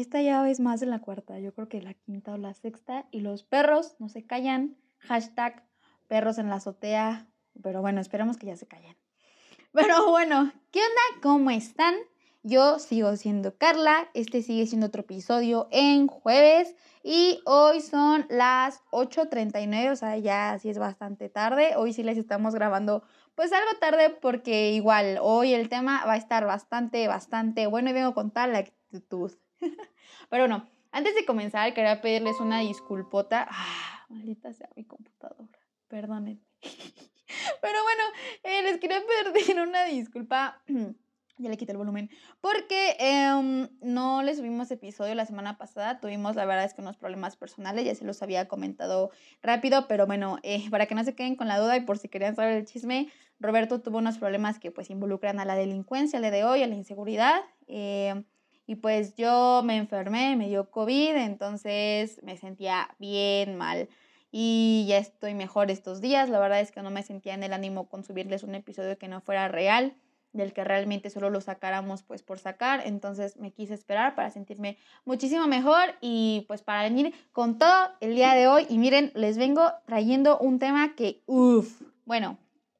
esta ya es más de la cuarta, yo creo que la quinta o la sexta. Y los perros no se callan. Hashtag perros en la azotea. Pero bueno, esperamos que ya se callen. Pero bueno, ¿qué onda? ¿Cómo están? Yo sigo siendo Carla, este sigue siendo otro episodio en jueves y hoy son las 8.39, o sea, ya sí es bastante tarde. Hoy sí les estamos grabando pues algo tarde porque igual hoy el tema va a estar bastante, bastante bueno y vengo con tal actitud. Pero no, antes de comenzar quería pedirles una disculpota. Ah, maldita sea mi computadora, perdónenme. Pero bueno, eh, les quería pedir una disculpa. Ya le quité el volumen. Porque em, no le subimos episodio la semana pasada. Tuvimos, la verdad es que unos problemas personales. Ya se los había comentado rápido. Pero bueno, eh, para que no se queden con la duda y por si querían saber el chisme, Roberto tuvo unos problemas que pues involucran a la delincuencia, le de hoy, a la inseguridad. Eh, y pues yo me enfermé, me dio COVID. Entonces me sentía bien mal. Y ya estoy mejor estos días. La verdad es que no me sentía en el ánimo con subirles un episodio que no fuera real del que realmente solo lo sacáramos pues por sacar, entonces me quise esperar para sentirme muchísimo mejor y pues para venir con todo el día de hoy y miren, les vengo trayendo un tema que uff, bueno,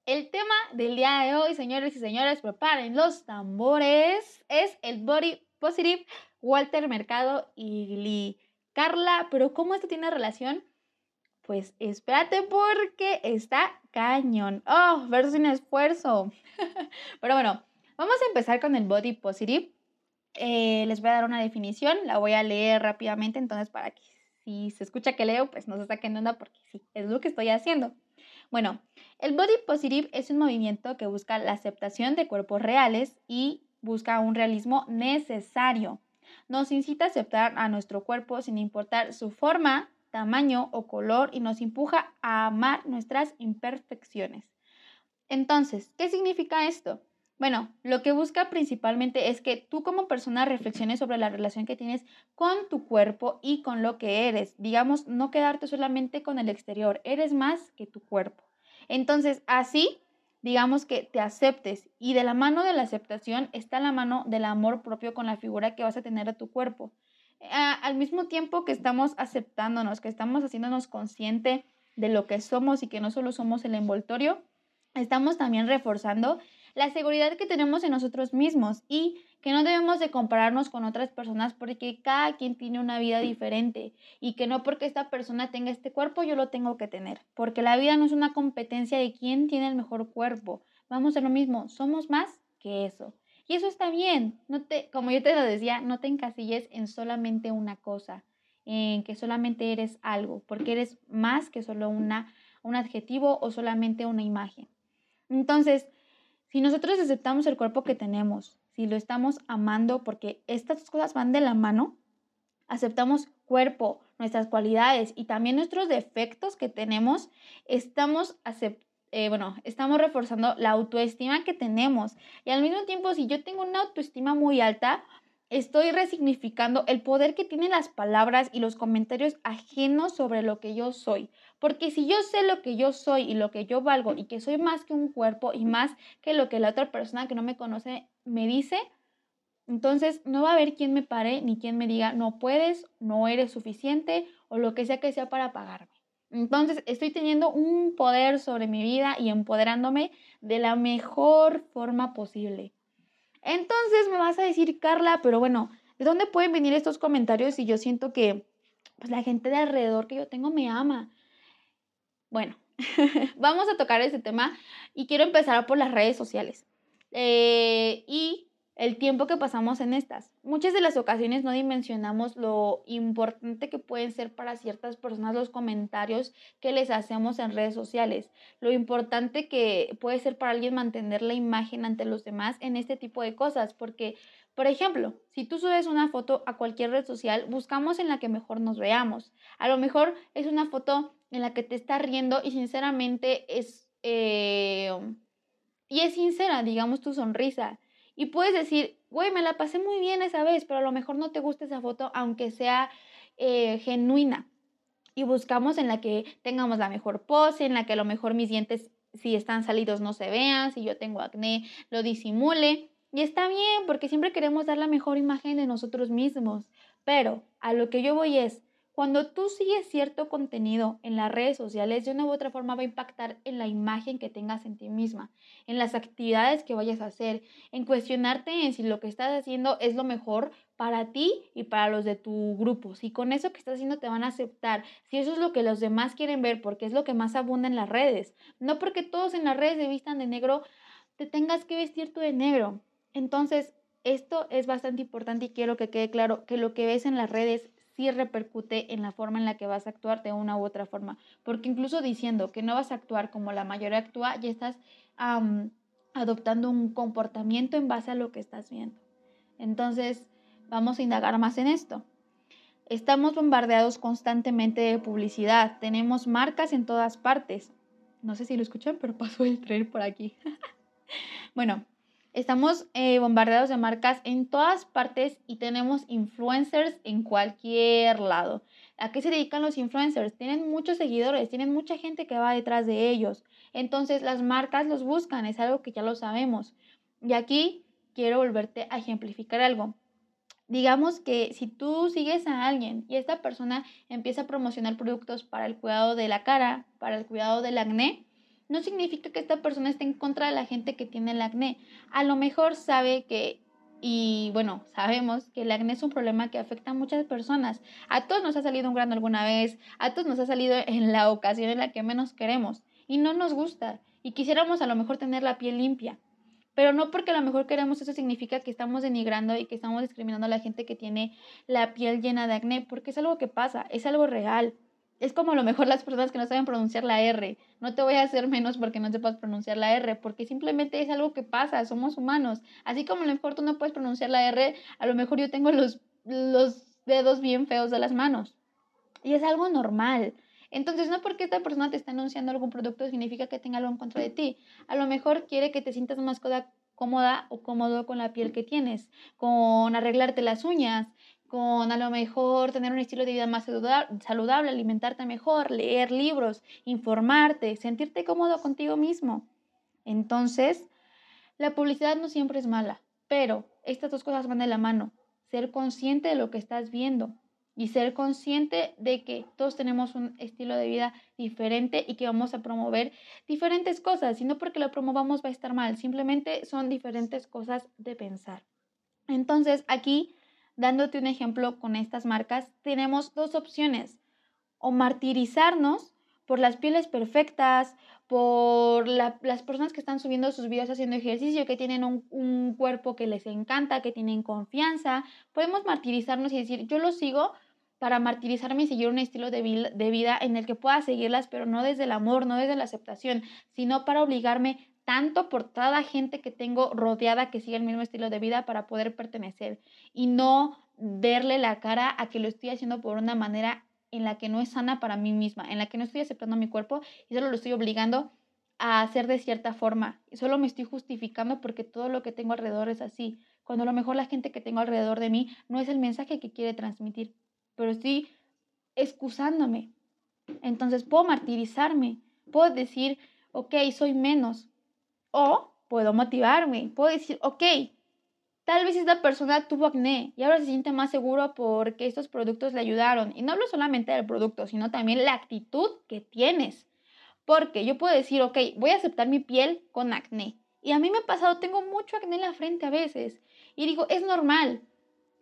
el tema del día de hoy, señores y señores, preparen los tambores, es el Body Walter Mercado y Lee. Carla, pero ¿cómo esto tiene relación? Pues espérate porque está cañón. Oh, verso sin esfuerzo. Pero bueno, vamos a empezar con el body positive. Eh, les voy a dar una definición, la voy a leer rápidamente, entonces para que si se escucha que leo, pues no se saquen de onda porque sí, es lo que estoy haciendo. Bueno, el body positive es un movimiento que busca la aceptación de cuerpos reales y busca un realismo necesario. Nos incita a aceptar a nuestro cuerpo sin importar su forma, tamaño o color y nos empuja a amar nuestras imperfecciones. Entonces, ¿qué significa esto? Bueno, lo que busca principalmente es que tú como persona reflexiones sobre la relación que tienes con tu cuerpo y con lo que eres. Digamos, no quedarte solamente con el exterior, eres más que tu cuerpo. Entonces, así, digamos que te aceptes y de la mano de la aceptación está la mano del amor propio con la figura que vas a tener a tu cuerpo. Al mismo tiempo que estamos aceptándonos, que estamos haciéndonos consciente de lo que somos y que no solo somos el envoltorio, estamos también reforzando la seguridad que tenemos en nosotros mismos y que no debemos de compararnos con otras personas porque cada quien tiene una vida diferente y que no porque esta persona tenga este cuerpo yo lo tengo que tener, porque la vida no es una competencia de quién tiene el mejor cuerpo. Vamos a lo mismo, somos más que eso. Y eso está bien, no te, como yo te lo decía, no te encasilles en solamente una cosa, en que solamente eres algo, porque eres más que solo una, un adjetivo o solamente una imagen. Entonces, si nosotros aceptamos el cuerpo que tenemos, si lo estamos amando, porque estas cosas van de la mano, aceptamos cuerpo, nuestras cualidades y también nuestros defectos que tenemos, estamos eh, bueno, estamos reforzando la autoestima que tenemos. Y al mismo tiempo, si yo tengo una autoestima muy alta, estoy resignificando el poder que tienen las palabras y los comentarios ajenos sobre lo que yo soy. Porque si yo sé lo que yo soy y lo que yo valgo y que soy más que un cuerpo y más que lo que la otra persona que no me conoce me dice, entonces no va a haber quien me pare ni quien me diga no puedes, no eres suficiente o lo que sea que sea para pagarme. Entonces estoy teniendo un poder sobre mi vida y empoderándome de la mejor forma posible. Entonces me vas a decir, Carla, pero bueno, ¿de dónde pueden venir estos comentarios si yo siento que pues, la gente de alrededor que yo tengo me ama? Bueno, vamos a tocar ese tema y quiero empezar por las redes sociales. Eh, y el tiempo que pasamos en estas. Muchas de las ocasiones no dimensionamos lo importante que pueden ser para ciertas personas los comentarios que les hacemos en redes sociales, lo importante que puede ser para alguien mantener la imagen ante los demás en este tipo de cosas, porque, por ejemplo, si tú subes una foto a cualquier red social, buscamos en la que mejor nos veamos. A lo mejor es una foto en la que te estás riendo y sinceramente es... Eh, y es sincera, digamos, tu sonrisa y puedes decir, güey, me la pasé muy bien esa vez, pero a lo mejor no te gusta esa foto, aunque sea eh, genuina. Y buscamos en la que tengamos la mejor pose, en la que a lo mejor mis dientes, si están salidos, no se vean, si yo tengo acné, lo disimule. Y está bien, porque siempre queremos dar la mejor imagen de nosotros mismos. Pero a lo que yo voy es, cuando tú sigues cierto contenido en las redes sociales, de una u otra forma va a impactar en la imagen que tengas en ti misma, en las actividades que vayas a hacer, en cuestionarte en si lo que estás haciendo es lo mejor para ti y para los de tu grupo. Si con eso que estás haciendo te van a aceptar, si eso es lo que los demás quieren ver, porque es lo que más abunda en las redes. No porque todos en las redes se vistan de negro, te tengas que vestir tú de negro. Entonces, esto es bastante importante y quiero que quede claro que lo que ves en las redes sí repercute en la forma en la que vas a actuar de una u otra forma. Porque incluso diciendo que no vas a actuar como la mayoría actúa, ya estás adoptando un comportamiento en base a lo que estás viendo. Entonces, vamos a indagar más en esto. Estamos bombardeados constantemente de publicidad. Tenemos marcas en todas partes. No sé si lo escuchan, pero pasó el tren por aquí. bueno, Estamos eh, bombardeados de marcas en todas partes y tenemos influencers en cualquier lado. ¿A qué se dedican los influencers? Tienen muchos seguidores, tienen mucha gente que va detrás de ellos. Entonces las marcas los buscan, es algo que ya lo sabemos. Y aquí quiero volverte a ejemplificar algo. Digamos que si tú sigues a alguien y esta persona empieza a promocionar productos para el cuidado de la cara, para el cuidado del acné, no significa que esta persona esté en contra de la gente que tiene el acné. A lo mejor sabe que, y bueno, sabemos que el acné es un problema que afecta a muchas personas. A todos nos ha salido un grano alguna vez, a todos nos ha salido en la ocasión en la que menos queremos y no nos gusta y quisiéramos a lo mejor tener la piel limpia. Pero no porque a lo mejor queremos eso significa que estamos denigrando y que estamos discriminando a la gente que tiene la piel llena de acné, porque es algo que pasa, es algo real es como a lo mejor las personas que no saben pronunciar la R. No te voy a hacer menos porque no sepas pronunciar la R, porque simplemente es algo que pasa, somos humanos. Así como a lo mejor tú no puedes pronunciar la R, a lo mejor yo tengo los, los dedos bien feos de las manos. Y es algo normal. Entonces, no porque esta persona te está anunciando algún producto significa que tenga algo en contra de ti. A lo mejor quiere que te sientas más cómoda o cómodo con la piel que tienes, con arreglarte las uñas, con a lo mejor tener un estilo de vida más saludable, alimentarte mejor, leer libros, informarte, sentirte cómodo contigo mismo. Entonces, la publicidad no siempre es mala, pero estas dos cosas van de la mano. Ser consciente de lo que estás viendo y ser consciente de que todos tenemos un estilo de vida diferente y que vamos a promover diferentes cosas. Y no porque lo promovamos va a estar mal, simplemente son diferentes cosas de pensar. Entonces, aquí dándote un ejemplo con estas marcas, tenemos dos opciones. O martirizarnos por las pieles perfectas, por las personas que están subiendo sus videos haciendo ejercicio, que tienen un, cuerpo que les encanta, que tienen confianza. Podemos martirizarnos y decir, yo lo sigo para martirizarme y seguir un estilo de, de vida en el que pueda seguirlas, pero no desde el amor, no desde la aceptación, sino para obligarme tanto por toda gente que tengo rodeada que sigue el mismo estilo de vida para poder pertenecer y no verle la cara a que lo estoy haciendo por una manera en la que no es sana para mí misma, en la que no estoy aceptando mi cuerpo y solo lo estoy obligando a hacer de cierta forma. Y solo me estoy justificando porque todo lo que tengo alrededor es así. Cuando a lo mejor la gente que tengo alrededor de mí no es el mensaje que quiere transmitir, pero estoy excusándome. Entonces puedo martirizarme, puedo decir, ok, soy menos, o puedo motivarme, puedo decir, ok, tal vez esta persona tuvo acné y ahora se siente más seguro porque estos productos le ayudaron. Y no hablo solamente del producto, sino también la actitud que tienes. Porque yo puedo decir, ok, voy a aceptar mi piel con acné. Y a mí me ha pasado, tengo mucho acné en la frente a veces. Y digo, es normal.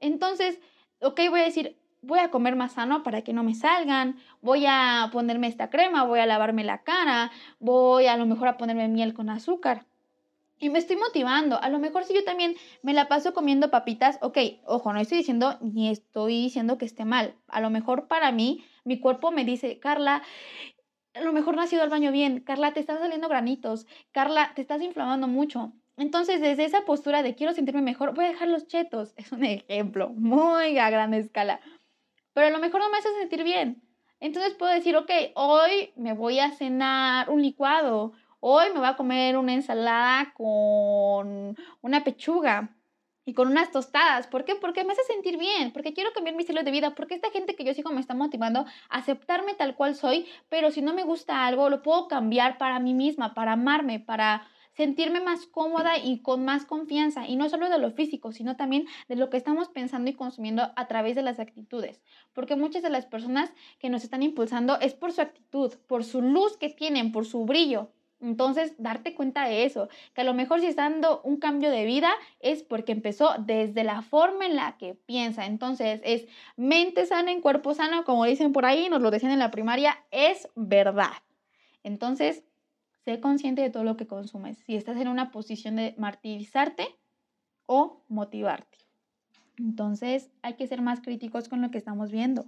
Entonces, ok, voy a decir, voy a comer más sano para que no me salgan, voy a ponerme esta crema, voy a lavarme la cara, voy a lo mejor a ponerme miel con azúcar. Y me estoy motivando. A lo mejor si yo también me la paso comiendo papitas, ok, ojo, no estoy diciendo ni estoy diciendo que esté mal. A lo mejor para mí, mi cuerpo me dice, Carla, a lo mejor no has ido al baño bien, Carla, te están saliendo granitos, Carla, te estás inflamando mucho. Entonces, desde esa postura de quiero sentirme mejor, voy a dejar los chetos. Es un ejemplo muy a gran escala pero a lo mejor no me hace sentir bien. Entonces puedo decir, ok, hoy me voy a cenar un licuado, hoy me voy a comer una ensalada con una pechuga y con unas tostadas. ¿Por qué? Porque me hace sentir bien, porque quiero cambiar mi estilo de vida, porque esta gente que yo sigo me está motivando a aceptarme tal cual soy, pero si no me gusta algo, lo puedo cambiar para mí misma, para amarme, para sentirme más cómoda y con más confianza, y no solo de lo físico, sino también de lo que estamos pensando y consumiendo a través de las actitudes, porque muchas de las personas que nos están impulsando es por su actitud, por su luz que tienen, por su brillo. Entonces, darte cuenta de eso, que a lo mejor si está dando un cambio de vida es porque empezó desde la forma en la que piensa. Entonces, es mente sana en cuerpo sano, como dicen por ahí, nos lo decían en la primaria, es verdad. Entonces, sé consciente de todo lo que consumes, si estás en una posición de martirizarte o motivarte. Entonces, hay que ser más críticos con lo que estamos viendo.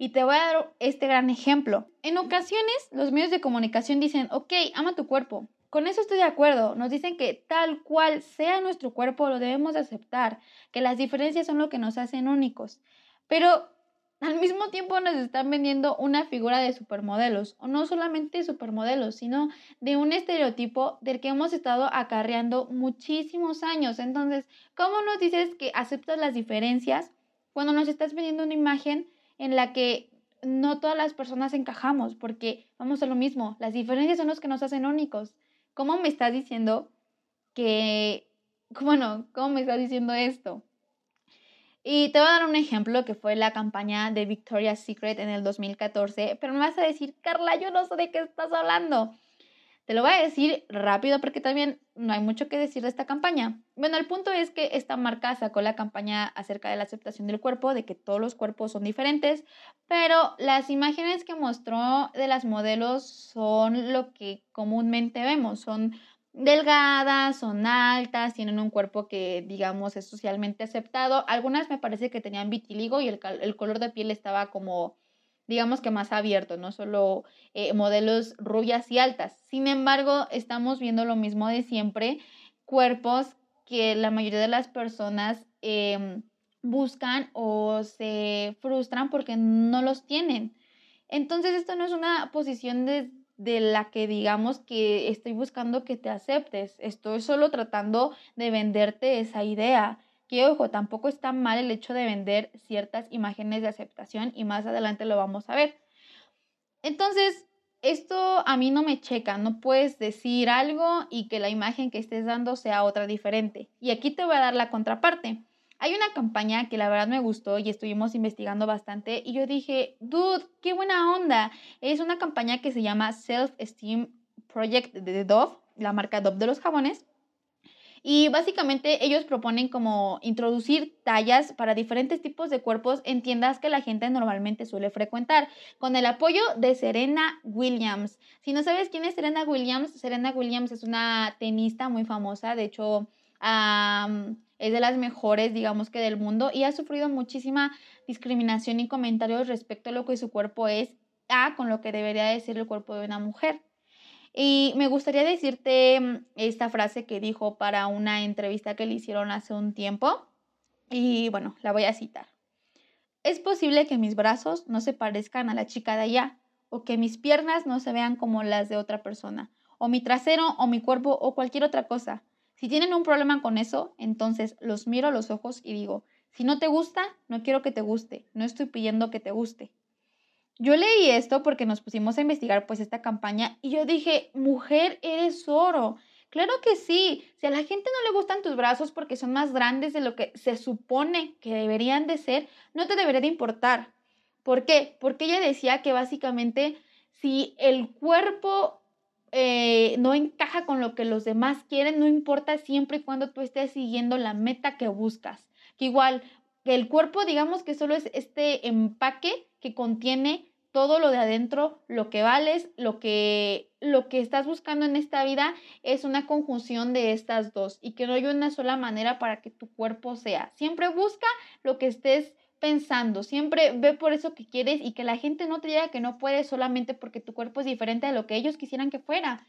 Y te voy a dar este gran ejemplo. En ocasiones los medios de comunicación dicen, ok, ama tu cuerpo. Con eso estoy de acuerdo. Nos dicen que tal cual sea nuestro cuerpo lo debemos aceptar, que las diferencias son lo que nos hacen únicos. Pero al mismo tiempo nos están vendiendo una figura de supermodelos, o no solamente supermodelos, sino de un estereotipo del que hemos estado acarreando muchísimos años. Entonces, ¿cómo nos dices que aceptas las diferencias cuando nos estás vendiendo una imagen en la que no todas las personas encajamos, porque vamos a lo mismo, las diferencias son los que nos hacen únicos. ¿Cómo me estás diciendo que, bueno, cómo me estás diciendo esto? Y te voy a dar un ejemplo que fue la campaña de Victoria's Secret en el 2014, pero me vas a decir, Carla, yo no sé de qué estás hablando. Te lo voy a decir rápido porque también no hay mucho que decir de esta campaña. Bueno, el punto es que esta marca sacó la campaña acerca de la aceptación del cuerpo, de que todos los cuerpos son diferentes, pero las imágenes que mostró de las modelos son lo que comúnmente vemos, son delgadas, son altas, tienen un cuerpo que digamos es socialmente aceptado. Algunas me parece que tenían vitiligo y el, el color de piel estaba como digamos que más abierto, no solo eh, modelos rubias y altas. Sin embargo, estamos viendo lo mismo de siempre, cuerpos que la mayoría de las personas em, buscan o se frustran porque no los tienen. Entonces, esto no es una posición de, de la que digamos que estoy buscando que te aceptes, estoy solo tratando de venderte esa idea que ojo, tampoco está mal el hecho de vender ciertas imágenes de aceptación y más adelante lo vamos a ver. Entonces, esto a mí no me checa, no puedes decir algo y que la imagen que estés dando sea otra diferente. Y aquí te voy a dar la contraparte. Hay una campaña que la verdad me gustó y estuvimos investigando bastante y yo dije, dude, qué buena onda. Es una campaña que se llama Self Esteem Project de Dove, la marca Dove de los jabones. Y básicamente ellos proponen como introducir tallas para diferentes tipos de cuerpos en tiendas que la gente normalmente suele frecuentar, con el apoyo de Serena Williams. Si no sabes quién es Serena Williams, Serena Williams es una tenista muy famosa, de hecho es de las mejores, digamos que del mundo, y ha sufrido muchísima discriminación y comentarios respecto a lo que su cuerpo es, a con lo que debería de ser el cuerpo de una mujer. Y me gustaría decirte mm, esta frase que dijo para una entrevista que le hicieron hace un tiempo. Y bueno, la voy a citar. Es posible que mis brazos no se parezcan a la chica de allá, o que mis piernas no se vean como las de otra persona, o mi trasero, o mi cuerpo, o cualquier otra cosa. Si tienen un problema con eso, entonces los miro a los ojos y digo, si no te gusta, no quiero que te guste, no estoy pidiendo que te guste. Yo leí esto porque nos pusimos a investigar pues esta campaña y yo dije, mujer, eres oro. Claro que sí, si a la gente no le gustan tus brazos porque son más grandes de lo que se supone que deberían de ser, no te debería de importar. ¿Por qué? Porque ella decía que básicamente si el cuerpo eh, no encaja con lo que los demás quieren, no importa siempre y cuando tú estés siguiendo la meta que buscas. Que igual, el cuerpo digamos que solo es este empaque que contiene todo lo de adentro, lo que vales, lo que, lo que estás buscando en esta vida es una conjunción de estas dos y que no hay una sola manera para que tu cuerpo sea. Siempre busca lo que estés pensando, siempre ve por eso que quieres y que la gente no te diga que no puedes solamente porque tu cuerpo es diferente de lo que ellos quisieran que fuera.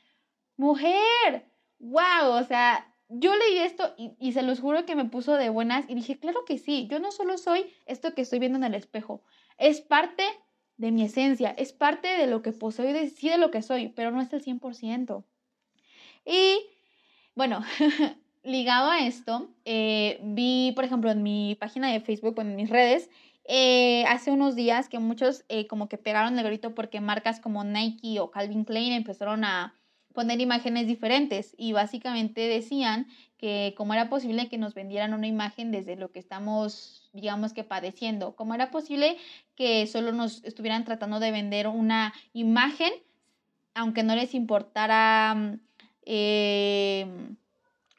Mujer, wow, o sea, yo leí esto y, y, se los juro que me puso de buenas y dije, claro que sí, yo no solo soy esto que estoy viendo en el espejo, es parte de mi esencia, es parte de lo que poseo y sí de lo que soy, pero no es el 100%. Y bueno, ligado a esto, eh, vi, por ejemplo, en mi página de Facebook, en mis redes, eh, hace unos días que muchos eh, como que pegaron el grito porque marcas como Nike o Calvin Klein empezaron a poner imágenes diferentes y básicamente decían que cómo era posible que nos vendieran una imagen desde lo que estamos, digamos que padeciendo, cómo era posible que solo nos estuvieran tratando de vender una imagen, aunque no les importara eh,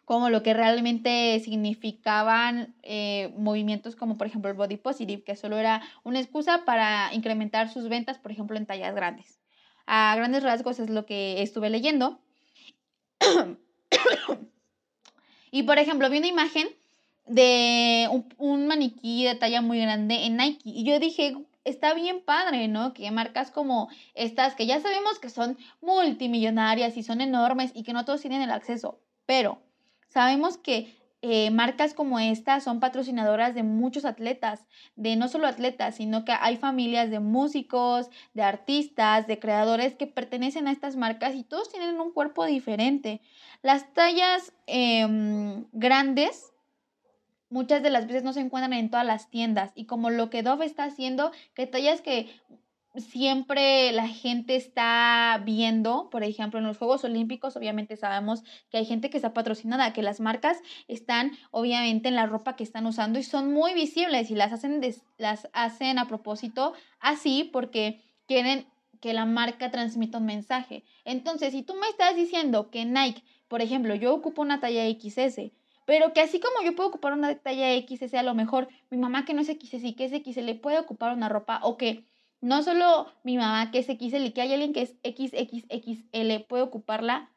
como lo que realmente significaban eh, movimientos como por ejemplo el body positive, que solo era una excusa para incrementar sus ventas, por ejemplo, en tallas grandes. A grandes rasgos es lo que estuve leyendo. y por ejemplo, vi una imagen de un, maniquí de talla muy grande en Nike y yo dije, está bien padre, ¿no? Que marcas como estas, que ya sabemos que son multimillonarias y son enormes y que no todos tienen el acceso, pero sabemos que eh, marcas como esta son patrocinadoras de muchos atletas, de no solo atletas, sino que hay familias de músicos, de artistas, de creadores que pertenecen a estas marcas y todos tienen un cuerpo diferente. Las tallas em, grandes muchas de las veces no se encuentran en todas las tiendas y como lo que Dove está haciendo, que tallas que siempre la gente está viendo, por ejemplo, en los Juegos Olímpicos, obviamente sabemos que hay gente que está patrocinada, que las marcas están obviamente en la ropa que están usando y son muy visibles y las hacen, las hacen a propósito así porque quieren que la marca transmita un mensaje. Entonces, si tú me estás diciendo que Nike, por ejemplo, yo ocupo una talla XS, pero que así como yo puedo ocupar una talla XS, a lo mejor mi mamá que no es XS y que es XL puede ocupar una ropa o que no solo mi mamá que es XL y que hay alguien que es XXXL puede ocuparla,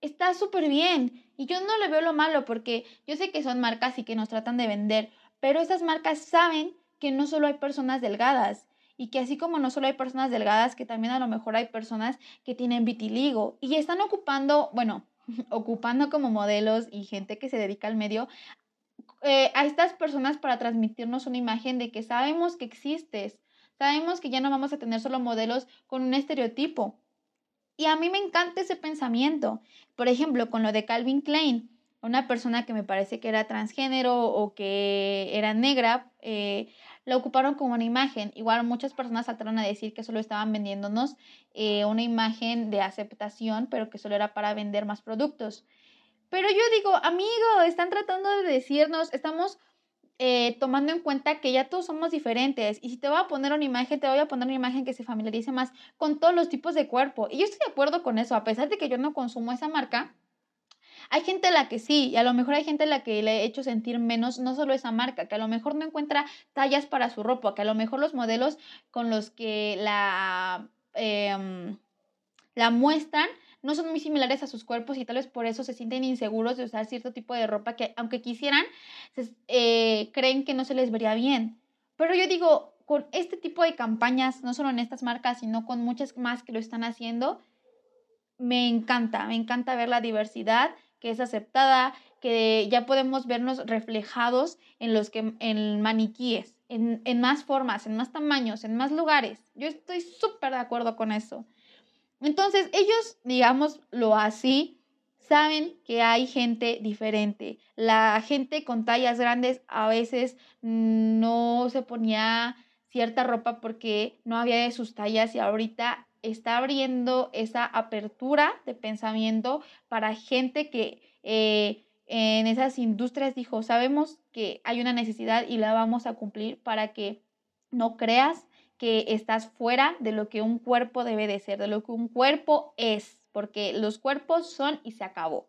está súper bien. Y yo no le veo lo malo porque yo sé que son marcas y que nos tratan de vender, pero esas marcas saben que no solo hay personas delgadas y que así como no solo hay personas delgadas, que también a lo mejor hay personas que tienen vitiligo y están ocupando, bueno, ocupando como modelos y gente que se dedica al medio eh, a estas personas para transmitirnos una imagen de que sabemos que existes, Sabemos que ya no vamos a tener solo modelos con un estereotipo. Y a mí me encanta ese pensamiento. Por ejemplo, con lo de Calvin Klein, una persona que me parece que era transgénero o que era negra, eh, la ocuparon como una imagen. Igual muchas personas saltaron a decir que solo estaban vendiéndonos eh, una imagen de aceptación, pero que solo era para vender más productos. Pero yo digo, amigo, están tratando de decirnos, estamos eh, tomando en cuenta que ya todos somos diferentes. Y si te voy a poner una imagen, te voy a poner una imagen que se familiarice más con todos los tipos de cuerpo. Y yo estoy de acuerdo con eso, a pesar de que yo no consumo esa marca. Hay gente a la que sí, y a lo mejor hay gente a la que le he hecho sentir menos, no solo esa marca, que a lo mejor no encuentra tallas para su ropa, que a lo mejor los modelos con los que la, em, la muestran no son muy similares a sus cuerpos y tal vez por eso se sienten inseguros de usar cierto tipo de ropa que aunque quisieran, eh, creen que no se les vería bien. Pero yo digo, con este tipo de campañas, no solo en estas marcas, sino con muchas más que lo están haciendo, me encanta, me encanta ver la diversidad que es aceptada, que ya podemos vernos reflejados en los que en maniquíes, en, en más formas, en más tamaños, en más lugares. Yo estoy súper de acuerdo con eso. Entonces, ellos, digámoslo así, saben que hay gente diferente. La gente con tallas grandes a veces no se ponía cierta ropa porque no había de sus tallas y ahorita está abriendo esa apertura de pensamiento para gente que eh, en esas industrias dijo, sabemos que hay una necesidad y la vamos a cumplir para que no creas que estás fuera de lo que un cuerpo debe de ser, de lo que un cuerpo es, porque los cuerpos son y se acabó.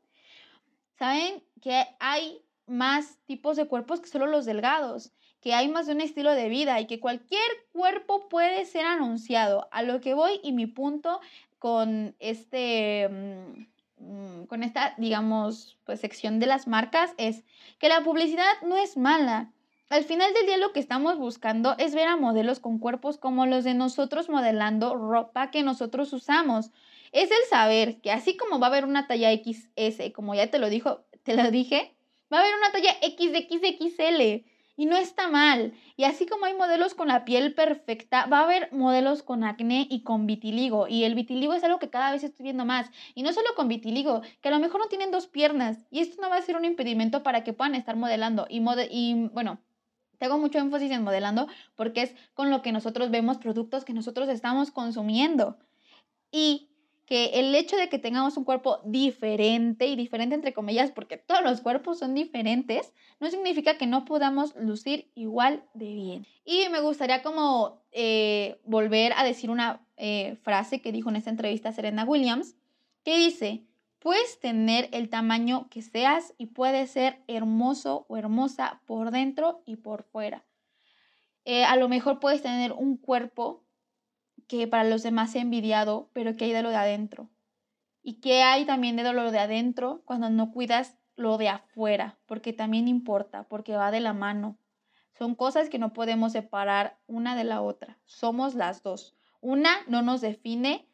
Saben que hay más tipos de cuerpos que solo los delgados, que hay más de un estilo de vida y que cualquier cuerpo puede ser anunciado. A lo que voy y mi punto con este mm, con esta, digamos, pues sección de las marcas es que la publicidad no es mala, al final del día lo que estamos buscando es ver a modelos con cuerpos como los de nosotros modelando ropa que nosotros usamos. Es el saber que así como va a haber una talla XS, como ya te lo dijo, te lo dije, va a haber una talla XXXL y no está mal. Y así como hay modelos con la piel perfecta, va a haber modelos con acné y con vitiligo. Y el vitiligo es algo que cada vez estoy viendo más. Y no solo con vitiligo, que a lo mejor no tienen dos piernas. Y esto no va a ser un impedimento para que puedan estar modelando. Y, y bueno, tengo mucho énfasis en modelando porque es con lo que nosotros vemos productos que nosotros estamos consumiendo. Y que el hecho de que tengamos un cuerpo diferente y diferente entre comillas, porque todos los cuerpos son diferentes, no significa que no podamos lucir igual de bien. Y me gustaría como eh, volver a decir una eh, frase que dijo en esta entrevista Serena Williams, que dice, puedes tener el tamaño que seas y puedes ser hermoso o hermosa por dentro y por fuera. Eh, a lo mejor puedes tener un cuerpo que para los demás sea envidiado, pero que hay de lo de adentro. Y que hay también de lo de adentro cuando no cuidas lo de afuera, porque también importa, porque va de la mano. Son cosas que no podemos separar una de la otra. Somos las dos. Una no nos define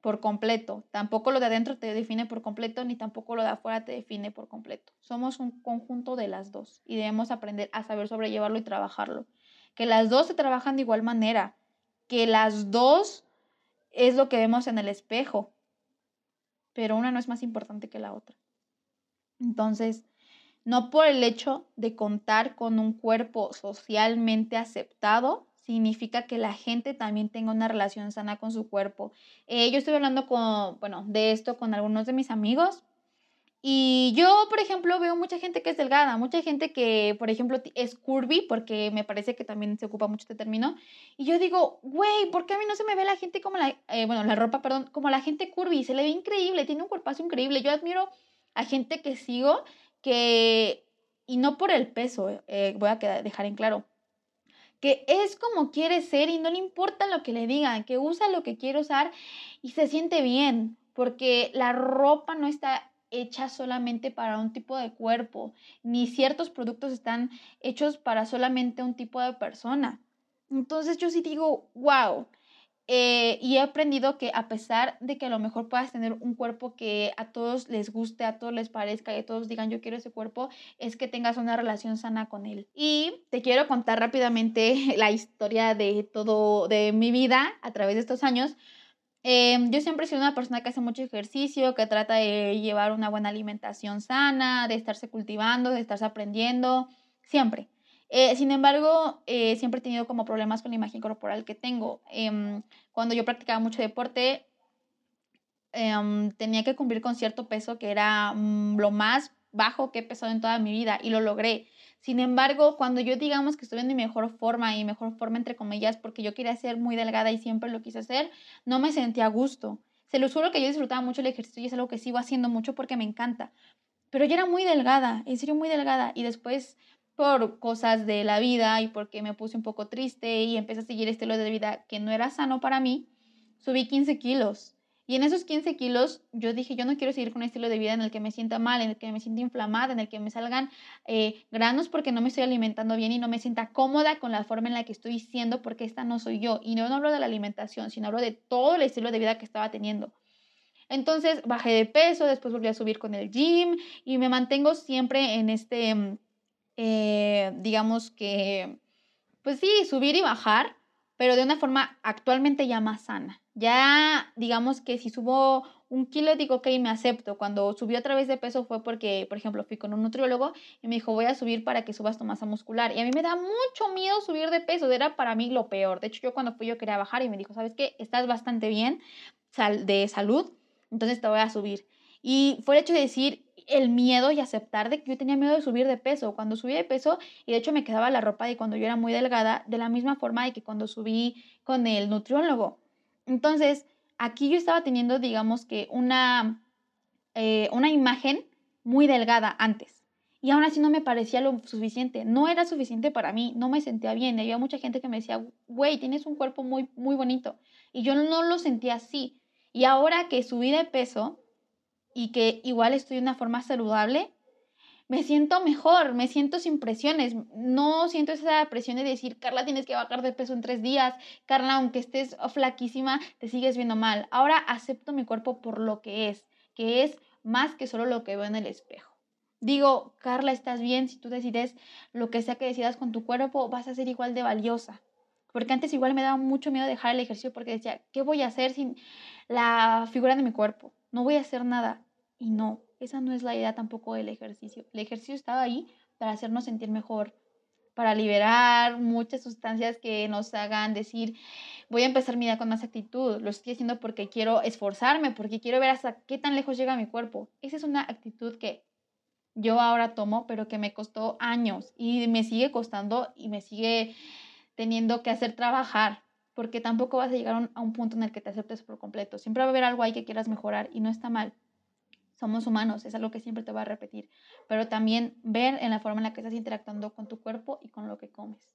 por completo. Tampoco lo de adentro te define por completo, ni tampoco lo de afuera te define por completo. Somos un conjunto de las dos y debemos aprender a saber sobrellevarlo y trabajarlo. Que las dos se trabajan de igual manera, que las dos es lo que vemos en el espejo, pero una no es más importante que la otra. Entonces, no por el hecho de contar con un cuerpo socialmente aceptado, significa que la gente también tenga una relación sana con su cuerpo. Eh, yo estoy hablando con, bueno, de esto con algunos de mis amigos. Y yo, por ejemplo, veo mucha gente que es delgada, mucha gente que, por ejemplo, es curvy, porque me parece que también se ocupa mucho este término. Y yo digo, güey, ¿por qué a mí no se me ve la gente como la, eh, bueno, la ropa, perdón, como la gente curvy? Se le ve increíble, tiene un cuerpazo increíble. Yo admiro a gente que sigo que, y no por el peso, eh, voy a dejar en claro, que es como quiere ser y no le importa lo que le digan, que usa lo que quiere usar y se siente bien, porque la ropa no está hecha solamente para un tipo de cuerpo, ni ciertos productos están hechos para solamente un tipo de persona. Entonces yo sí digo, wow, eh, y he aprendido que a pesar de que a lo mejor puedas tener un cuerpo que a todos les guste, a todos les parezca y todos digan yo quiero ese cuerpo, es que tengas una relación sana con él. Y te quiero contar rápidamente la historia de todo, de mi vida a través de estos años. Em, yo siempre he sido una persona que hace mucho ejercicio, que trata de llevar una buena alimentación sana, de estarse cultivando, de estarse aprendiendo, siempre. Eh, sin embargo, eh, siempre he tenido como problemas con la imagen corporal que tengo. Em, cuando yo practicaba mucho deporte, em, tenía que cumplir con cierto peso que era mm, lo más bajo que he pesado en toda mi vida y lo logré. Sin embargo, cuando yo digamos que estuve en mi mejor forma y mejor forma entre comillas porque yo quería ser muy delgada y siempre lo quise hacer, no me sentía a gusto. Se lo juro que yo disfrutaba mucho el ejercicio y es algo que sigo haciendo mucho porque me encanta. Pero yo era muy delgada, en serio muy delgada y después por cosas de la vida y porque me puse un poco triste y empecé a seguir estilo de vida que no era sano para mí, subí 15 kilos. Y en esos 15 kilos yo dije, yo no quiero seguir con un estilo de vida en el que me sienta mal, en el que me sienta inflamada, en el que me salgan eh, granos porque no me estoy alimentando bien y no me sienta cómoda con la forma en la que estoy siendo porque esta no soy yo. Y no, no hablo de la alimentación, sino hablo de todo el estilo de vida que estaba teniendo. Entonces bajé de peso, después volví a subir con el gym y me mantengo siempre en este mm, eh, digamos que, pues sí, subir y bajar, pero de una forma actualmente ya más sana. Ya, digamos que si subo un kilo, digo, ok, me acepto. Cuando subí otra vez de peso fue porque, por ejemplo, fui con un nutriólogo y me dijo, voy a subir para que subas tu masa muscular. Y a mí me da mucho miedo subir de peso, era para mí lo peor. De hecho, yo cuando fui yo quería bajar y me dijo, ¿sabes qué? Estás bastante bien de salud, entonces te voy a subir. Y fue el hecho de decir, el miedo y aceptar de que yo tenía miedo de subir de peso. Cuando subí de peso, y de hecho me quedaba la ropa de cuando yo era muy delgada, de la misma forma de que cuando subí con el nutriólogo. Entonces, aquí yo estaba teniendo, digamos que, una, eh, una imagen muy delgada antes. Y aún así no me parecía lo suficiente. No era suficiente para mí, no me sentía bien. Había mucha gente que me decía, güey, tienes un cuerpo muy, muy bonito. Y yo no lo sentía así. Y ahora que subí de peso, y que igual estoy de una forma saludable, me siento mejor, me siento sin presiones, no siento esa presión de decir, Carla, tienes que bajar de peso en tres días, Carla, aunque estés flaquísima, te sigues viendo mal. Ahora acepto mi cuerpo por lo que es, que es más que solo lo que veo en el espejo. Digo, Carla, estás bien, si tú decides lo que sea que decidas con tu cuerpo, vas a ser igual de valiosa. Porque antes igual me daba mucho miedo dejar el ejercicio porque decía, ¿qué voy a hacer sin la figura de mi cuerpo? No voy a hacer nada. Y no, esa no es la idea tampoco del ejercicio. El ejercicio estaba ahí para hacernos sentir mejor, para liberar muchas sustancias que nos hagan decir, voy a empezar mi día con más actitud, lo estoy haciendo porque quiero esforzarme, porque quiero ver hasta qué tan lejos llega mi cuerpo. Esa es una actitud que yo ahora tomo, pero que me costó años y me sigue costando y me sigue teniendo que hacer trabajar, porque tampoco vas a llegar a un punto en el que te aceptes por completo. Siempre va a haber algo ahí que quieras mejorar y no está mal. Somos humanos, es algo que siempre te va a repetir, pero también ver en la forma en la que estás interactuando con tu cuerpo y con lo que comes.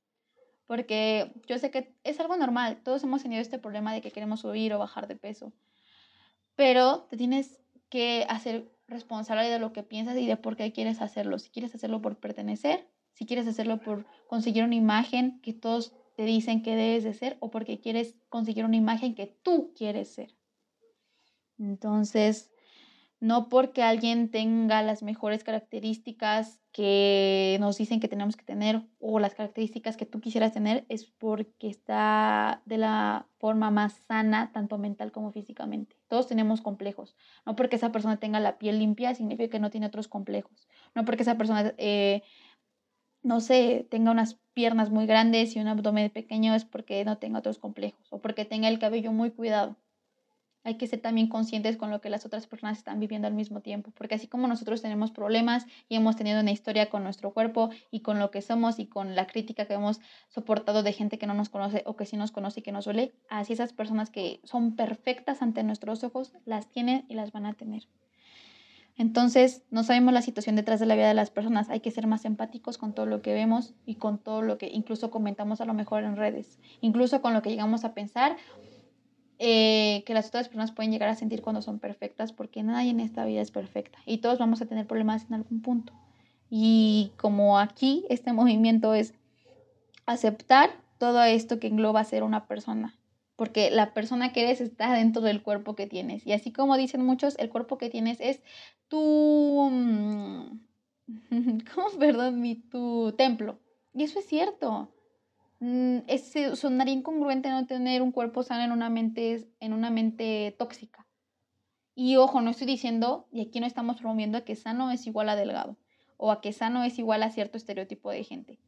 Porque yo sé que es algo normal, todos hemos tenido este problema de que queremos subir o bajar de peso, pero te tienes que hacer responsable de lo que piensas y de por qué quieres hacerlo. Si quieres hacerlo por pertenecer, si quieres hacerlo por conseguir una imagen que todos te dicen que debes de ser o porque quieres conseguir una imagen que tú quieres ser. Entonces, no porque alguien tenga las mejores características que nos dicen que tenemos que tener o las características que tú quisieras tener, es porque está de la forma más sana, tanto mental como físicamente. Todos tenemos complejos. No porque esa persona tenga la piel limpia significa que no tiene otros complejos. No porque esa persona, eh, no sé, tenga unas piernas muy grandes y un abdomen pequeño es porque no tenga otros complejos o porque tenga el cabello muy cuidado hay que ser también conscientes con lo que las otras personas están viviendo al mismo tiempo, porque así como nosotros tenemos problemas y hemos tenido una historia con nuestro cuerpo y con lo que somos y con la crítica que hemos soportado de gente que no nos conoce o que sí nos conoce y que nos duele, así esas personas que son perfectas ante nuestros ojos las tienen y las van a tener. Entonces, no sabemos la situación detrás de la vida de las personas. Hay que ser más empáticos con todo lo que vemos y con todo lo que incluso comentamos a lo mejor en redes, incluso con lo que llegamos a pensar eh, que las otras personas pueden llegar a sentir cuando son perfectas, porque nadie en esta vida es perfecta y todos vamos a tener problemas en algún punto. Y como aquí este movimiento es aceptar todo esto que engloba ser una persona, porque la persona que eres está dentro del cuerpo que tienes. Y así como dicen muchos, el cuerpo que tienes es tu... Mm, ¿Cómo? Perdón, mi, tu templo. Y eso es cierto. Mm, es, sonaría incongruente no tener un cuerpo sano en una mente, en una mente tóxica. Y ojo, no estoy diciendo, y aquí no estamos promoviendo que sano es igual a delgado, o a que sano es igual a cierto estereotipo de gente.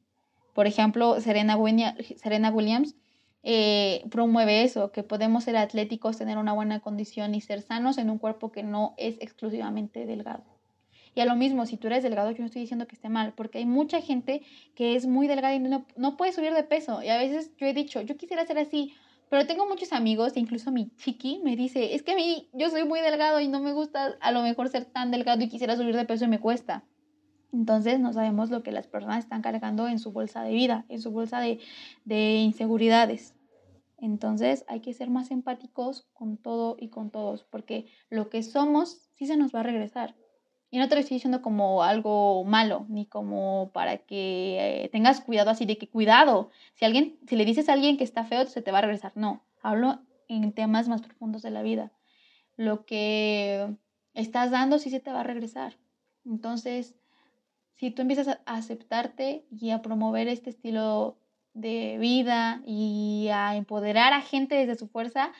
Por ejemplo, Serena, Williams eh, promueve eso, que podemos ser atléticos, tener una buena condición y ser sanos en un cuerpo que no es exclusivamente delgado. Y a lo mismo, si tú eres delgado, yo no estoy diciendo que esté mal, porque hay mucha gente que es muy delgada y no, no puede subir de peso. Y a veces yo he dicho, yo quisiera ser así, pero tengo muchos amigos, e incluso mi chiqui me dice, es que a mí yo soy muy delgado y no me gusta a lo mejor ser tan delgado y quisiera subir de peso y me cuesta. Entonces no sabemos lo que las personas están cargando en su bolsa de vida, en su bolsa de, de inseguridades. Entonces hay que ser más empáticos con todo y con todos, porque lo que somos sí se nos va a regresar. Y no te lo estoy diciendo como algo malo, ni como para que eh, tengas cuidado así de que cuidado. Si alguien, si le dices a alguien que está feo, se te va a regresar. No, hablo en temas más profundos de la vida. Lo que estás dando sí se te va a regresar. Entonces, si tú empiezas a aceptarte y a promover este estilo de vida y a empoderar a gente desde su fuerza,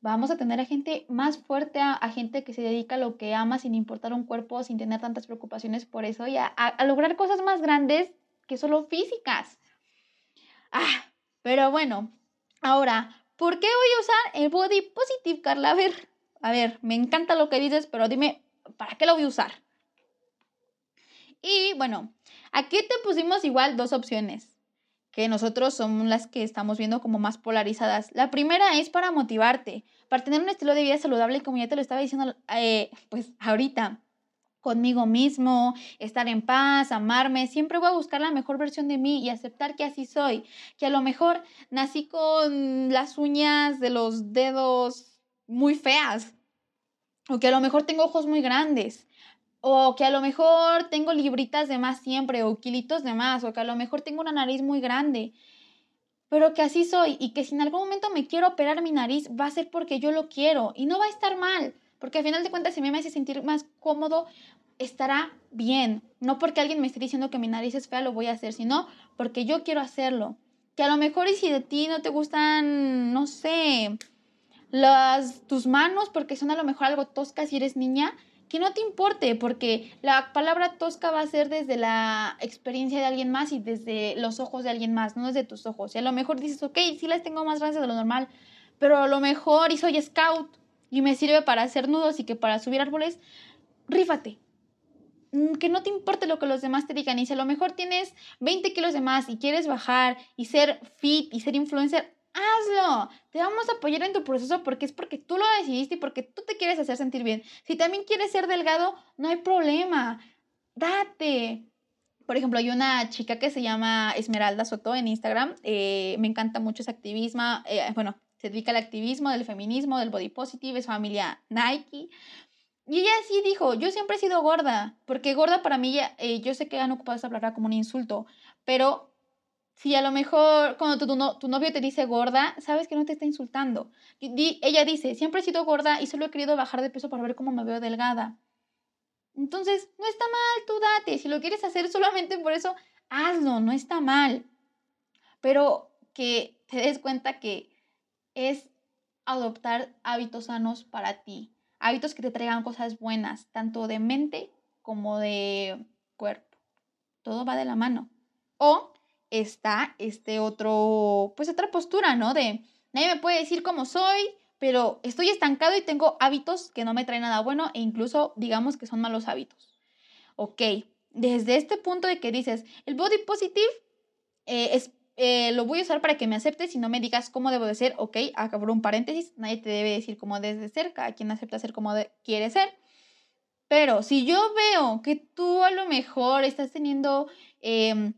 vamos a tener a gente más fuerte, a, gente que se dedica a lo que ama sin importar un cuerpo, sin tener tantas preocupaciones por eso y a, lograr cosas más grandes que solo físicas. Ah, pero bueno, ahora, ¿por qué voy a usar el body positive, Carla? A ver, a ver, me encanta lo que dices, pero dime, ¿para qué lo voy a usar? Y bueno, aquí te pusimos igual dos opciones que nosotros somos las que estamos viendo como más polarizadas. La primera es para motivarte, para tener un estilo de vida saludable, como ya te lo estaba diciendo, eh, pues ahorita conmigo mismo, estar en paz, amarme, siempre voy a buscar la mejor versión de mí y aceptar que así soy, que a lo mejor nací con las uñas de los dedos muy feas, o que a lo mejor tengo ojos muy grandes, o que a lo mejor tengo libritas de más siempre, o kilitos de más, o que a lo mejor tengo una nariz muy grande, pero que así soy y que si en algún momento me quiero operar mi nariz, va a ser porque yo lo quiero y no va a estar mal, porque al final de cuentas si me hace sentir más cómodo, estará bien. No porque alguien me esté diciendo que mi nariz es fea, lo voy a hacer, sino porque yo quiero hacerlo. Que a lo mejor y si de ti no te gustan, no sé, las, tus manos porque son a lo mejor algo toscas si eres niña, que no te importe, porque la palabra tosca va a ser desde la experiencia de alguien más y desde los ojos de alguien más, no desde tus ojos. Y a lo mejor dices, ok, sí las tengo más grandes de lo normal, pero a lo mejor y soy scout y me sirve para hacer nudos y que para subir árboles, rífate. Mm, que no te importe lo que los demás te digan. Y si a lo mejor tienes 20 kilos de más y quieres bajar y ser fit y ser influencer, hazlo. Te vamos a apoyar en tu proceso porque es porque tú lo decidiste y porque tú te quieres hacer sentir bien. Si también quieres ser delgado, no hay problema. Date. Por ejemplo, hay una chica que se llama Esmeralda Soto en Instagram. Eh, me encanta mucho ese activismo. Eh, bueno, se dedica al activismo, del feminismo, del body positive, es familia Nike. Y ella sí dijo, yo siempre he sido gorda, porque gorda para mí, eh, yo sé que han ocupado esa palabra como un insulto, pero si a lo mejor cuando tu, tu, novio te dice gorda, sabes que no te está insultando. ella dice, siempre he sido gorda y solo he querido bajar de peso para ver cómo me veo delgada. Entonces, no está mal, tú date. Si lo quieres hacer solamente por eso, hazlo, no está mal. Pero que te des cuenta que es adoptar hábitos sanos para ti, hábitos que te traigan cosas buenas, tanto de mente como de cuerpo. Todo va de la mano. O está este otro, pues otra postura, ¿no? De nadie me puede decir cómo soy, pero estoy estancado y tengo hábitos que no me traen nada bueno e incluso digamos que son malos hábitos. Ok, desde este punto de que dices, el body positive eh, es eh, lo voy a usar para que me aceptes y no me digas cómo debo de ser. Ok, acabo un paréntesis, nadie te debe decir cómo debes de ser, cada quien acepta ser como quiere ser. Pero si yo veo que tú a lo mejor estás teniendo em,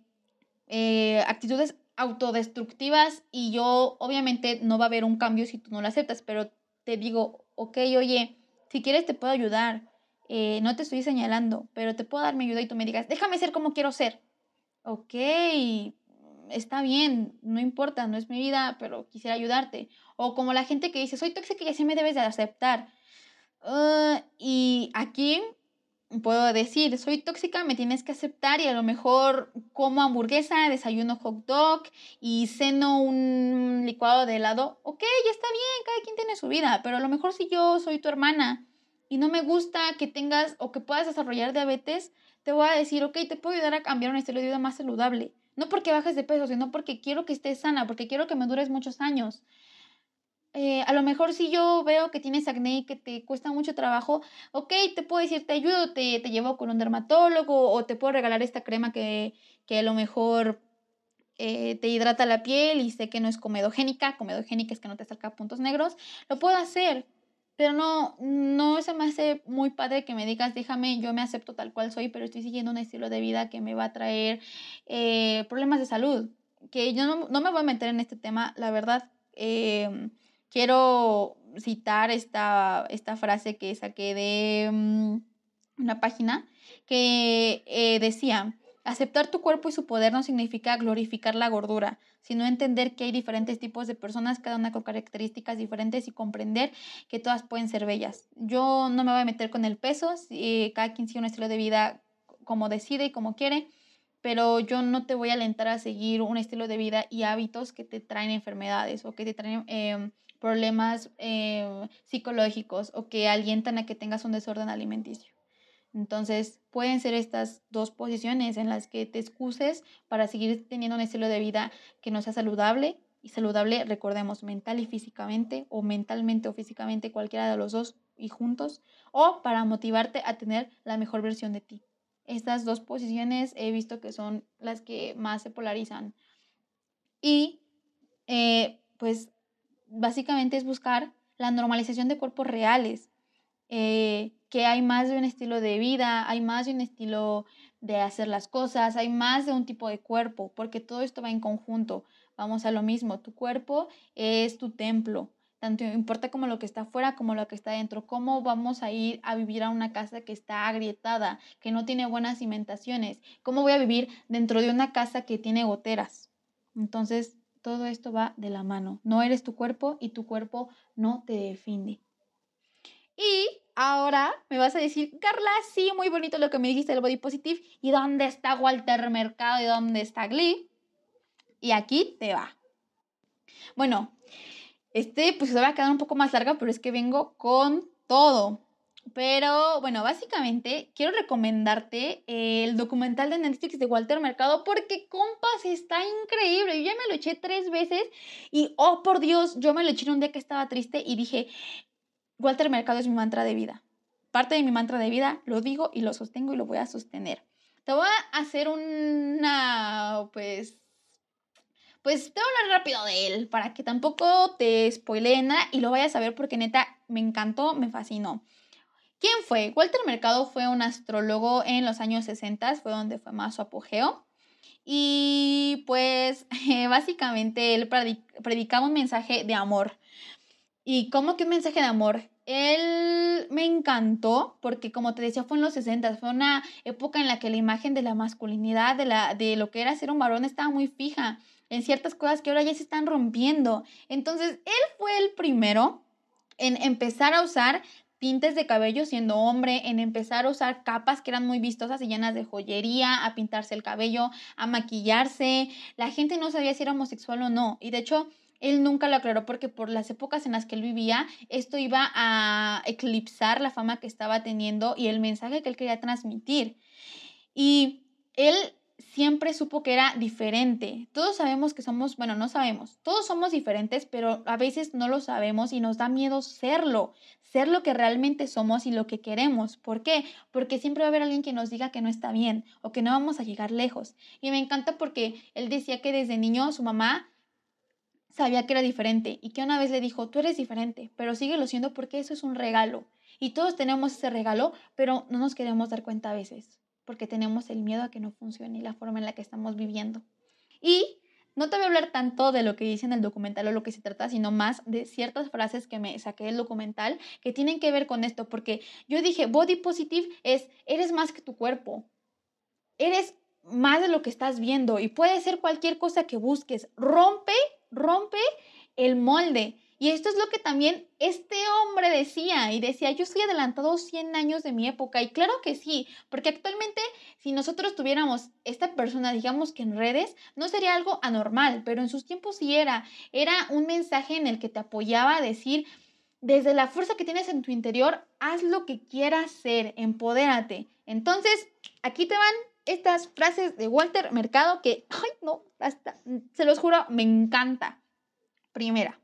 eh, actitudes autodestructivas y yo obviamente no va a haber un cambio si tú no lo aceptas, pero te digo, ok, oye, si quieres te puedo ayudar, eh, no te estoy señalando, pero te puedo dar mi ayuda y tú me digas, déjame ser como quiero ser. Ok, está bien, no importa, no es mi vida, pero quisiera ayudarte. O como la gente que dice, soy tóxica y así me debes de aceptar. Ah, y aquí puedo decir, soy tóxica, me tienes que aceptar y a lo mejor como hamburguesa, desayuno hot dog y ceno un licuado de helado. Ok, ya está bien, cada quien tiene su vida, pero a lo mejor si yo soy tu hermana y no me gusta que tengas o que puedas desarrollar diabetes, te voy a decir, ok, te puedo ayudar a cambiar un estilo de vida más saludable. No porque bajes de peso, sino porque quiero que estés sana, porque quiero que me dures muchos años. Eh, a lo mejor si yo veo que tienes acné y que te cuesta mucho trabajo, ok, te puedo decir, te ayudo, te, te llevo con un dermatólogo o te puedo regalar esta crema que, que a lo mejor eh, te hidrata la piel y sé que no es comedogénica, comedogénica es que no te saca puntos negros, lo puedo hacer, pero no, no se me hace muy padre que me digas, déjame, yo me acepto tal cual soy, pero estoy siguiendo un estilo de vida que me va a traer eh, problemas de salud. Que yo no, no, me voy a meter en este tema, la verdad. Eh, quiero citar esta, esta frase que saqué de mm, una página que eh, decía, Aceptar tu cuerpo y su poder no significa glorificar la gordura, sino entender que hay diferentes tipos de personas, cada una con características diferentes y comprender que todas pueden ser bellas. Yo no me voy a meter con el peso, cada quien sigue un estilo de vida como decide y como quiere, pero yo no te voy a alentar a seguir un estilo de vida y hábitos que te traen enfermedades o que te traen em, problemas em, psicológicos o que alientan a que tengas un desorden alimenticio. Entonces, pueden ser estas dos posiciones en las que te excuses para seguir teniendo un estilo de vida que no sea saludable. Y saludable, recordemos, mental y físicamente, o mentalmente o físicamente, cualquiera de los dos y juntos, o para motivarte a tener la mejor versión de ti. Estas dos posiciones he visto que son las que más se polarizan. Y eh, pues básicamente es buscar la normalización de cuerpos reales. Eh, que hay más de un estilo de vida, hay más de un estilo de hacer las cosas, hay más de un tipo de cuerpo, porque todo esto va en conjunto. Vamos a lo mismo, tu cuerpo es tu templo, tanto importa como lo que está afuera como lo que está dentro. ¿Cómo vamos a ir a vivir a una casa que está agrietada, que no tiene buenas cimentaciones? ¿Cómo voy a vivir dentro de una casa que tiene goteras? Entonces, todo esto va de la mano. No eres tu cuerpo y tu cuerpo no te define. Y ahora me vas a decir, Carla, sí, muy bonito lo que me dijiste del body positive. ¿Y dónde está Walter Mercado y dónde está Glee? Y aquí te va. Bueno, este pues se va a quedar un poco más larga, pero es que vengo con todo. Pero bueno, básicamente quiero recomendarte el documental de Netflix de Walter Mercado porque, compas, está increíble. Yo ya me lo eché tres veces y, oh por Dios, yo me lo eché un día que estaba triste y dije, Walter Mercado es mi mantra de vida. Parte de mi mantra de vida, lo digo y lo sostengo y lo voy a sostener. Te voy a hacer una, pues, pues te voy a hablar rápido de él para que tampoco te spoileen nada y lo vayas a ver porque neta me encantó, me fascinó. ¿Quién fue? Walter Mercado fue un astrólogo en los años 60, fue donde fue más su apogeo. Y pues básicamente él predicaba un mensaje de amor. ¿Y cómo que un mensaje de amor? Él me encantó porque, como te decía, fue en los 60, fue una época en la que la imagen de la masculinidad, de, la, de lo que era ser un varón, estaba muy fija en ciertas cosas que ahora ya se están rompiendo. Entonces, él fue el primero en empezar a usar tintes de cabello siendo hombre, en empezar a usar capas que eran muy vistosas y llenas de joyería, a pintarse el cabello, a maquillarse. La gente no sabía si era homosexual o no. Y de hecho, él nunca lo aclaró porque por las épocas en las que él vivía, esto iba a eclipsar la fama que estaba teniendo y el mensaje que él quería transmitir. Y él siempre supo que era diferente. Todos sabemos que somos, bueno, no sabemos, todos somos diferentes, pero a veces no lo sabemos y nos da miedo serlo, ser lo que realmente somos y lo que queremos. ¿Por qué? Porque siempre va a haber alguien que nos diga que no está bien o que no vamos a llegar lejos. Y me encanta porque él decía que desde niño su mamá sabía que era diferente y que una vez le dijo, tú eres diferente, pero síguelo siendo porque eso es un regalo. Y todos tenemos ese regalo, pero no nos queremos dar cuenta a veces porque tenemos el miedo a que no funcione la forma en la que estamos viviendo. Y no te voy a hablar tanto de lo que dice en el documental o lo que se trata, sino más de ciertas frases que me saqué del documental que tienen que ver con esto, porque yo dije, body positive es, eres más que tu cuerpo, eres más de lo que estás viendo y puede ser cualquier cosa que busques, rompe, rompe el molde. Y esto es lo que también este hombre decía y decía, yo estoy adelantado 100 años de mi época y claro que sí, porque actualmente si nosotros tuviéramos esta persona, digamos que en redes, no sería algo anormal, pero en sus tiempos sí era, era un mensaje en el que te apoyaba a decir, desde la fuerza que tienes en tu interior, haz lo que quieras ser, empodérate. Entonces, aquí te van estas frases de Walter Mercado que, ay, no, hasta, se los juro, me encanta. Primera,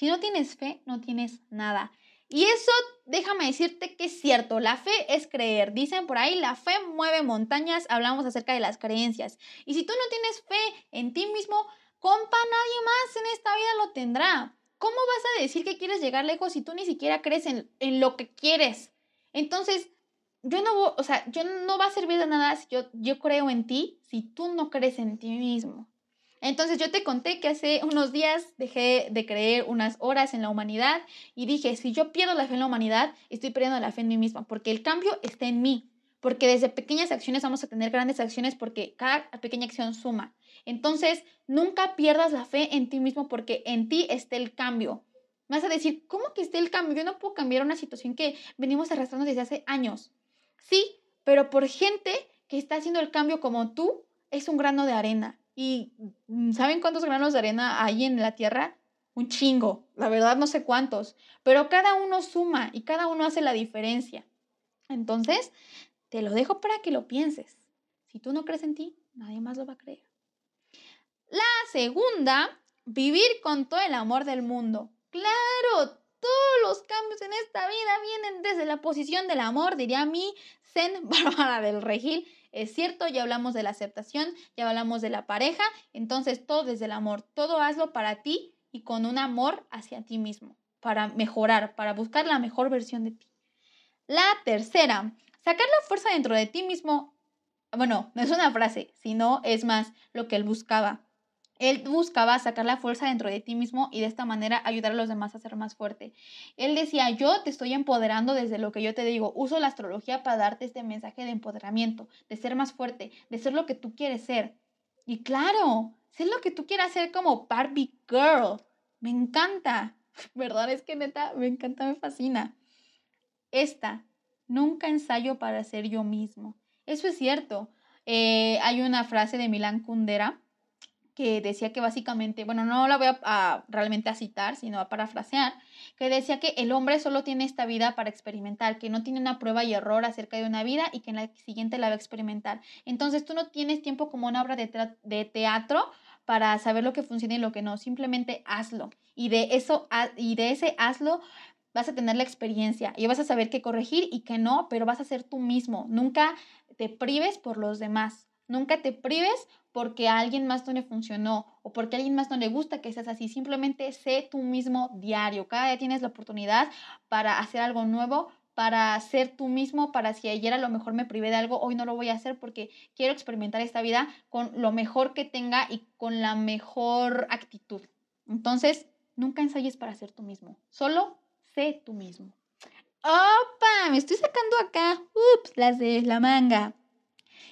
si no tienes fe, no tienes nada. Y eso, déjame decirte que es cierto, la fe es creer. Dicen por ahí, la fe mueve montañas, hablamos acerca de las creencias. Y si tú no tienes fe en ti mismo, compa, nadie más en esta vida lo tendrá. ¿Cómo vas a decir que quieres llegar lejos si tú ni siquiera crees en, en lo que quieres? Entonces, yo no, o sea, yo no va a servir de nada si yo, yo creo en ti si tú no crees en ti mismo. Entonces yo te conté que hace unos días dejé de creer unas horas en la humanidad y dije, si yo pierdo la fe en la humanidad, estoy perdiendo la fe en mí misma, porque el cambio está en mí, porque desde pequeñas acciones vamos a tener grandes acciones porque cada pequeña acción suma. Entonces, nunca pierdas la fe en ti mismo porque en ti está el cambio. Me vas a decir, ¿cómo que está el cambio? Yo no puedo cambiar una situación que venimos arrastrando desde hace años. Sí, pero por gente que está haciendo el cambio como tú, es un grano de arena. Y mm, ¿saben cuántos granos de arena hay en la Tierra? Un chingo, la verdad no sé cuántos, pero cada uno suma y cada uno hace la diferencia. Entonces, te lo dejo para que lo pienses. Si tú no crees en ti, nadie más lo va a creer. La segunda, vivir con todo el amor del mundo. Claro, todos los cambios en esta vida vienen desde la posición del amor, diría mi Zen Bárbara del Regil. Es cierto, ya hablamos de la aceptación, ya hablamos de la pareja, entonces todo desde el amor, todo hazlo para ti y con un amor hacia ti mismo, para mejorar, para buscar la mejor versión de ti. La tercera, sacar la fuerza dentro de ti mismo. Bueno, no es una frase, sino es más lo que él buscaba. Él buscaba sacar la fuerza dentro de ti mismo y de esta manera ayudar a los demás a ser más fuerte. Él decía, yo te estoy empoderando desde lo que yo te digo. Uso la astrología para darte este mensaje de empoderamiento, de ser más fuerte, de ser lo que tú quieres ser. Y claro, ser lo que tú quieras ser como Barbie Girl. Me encanta. ¿Verdad? Es que neta, me encanta, me fascina. Esta, nunca ensayo para ser yo mismo. Eso es cierto. Eh, hay una frase de Milán Kundera que decía que básicamente, bueno, no la voy a, realmente a citar, sino a parafrasear, que decía que el hombre solo tiene esta vida para experimentar, que no tiene una prueba y error acerca de una vida y que en la siguiente la va a experimentar. Entonces tú no tienes tiempo como una obra de, teatro para saber lo que funciona y lo que no, simplemente hazlo. Y de eso, y de ese hazlo vas a tener la experiencia y vas a saber qué corregir y qué no, pero vas a ser tú mismo. Nunca te prives por los demás. Nunca te prives porque a alguien más no le funcionó o porque a alguien más no le gusta que seas así. Simplemente sé tú mismo diario. Cada día tienes la oportunidad para hacer algo nuevo, para ser tú mismo, para si ayer a lo mejor me privé de algo, hoy no lo voy a hacer porque quiero experimentar esta vida con lo mejor que tenga y con la mejor actitud. Entonces, nunca ensayes para ser tú mismo. Solo sé tú mismo. ¡Opa! Me estoy sacando acá. Ups, las de la manga.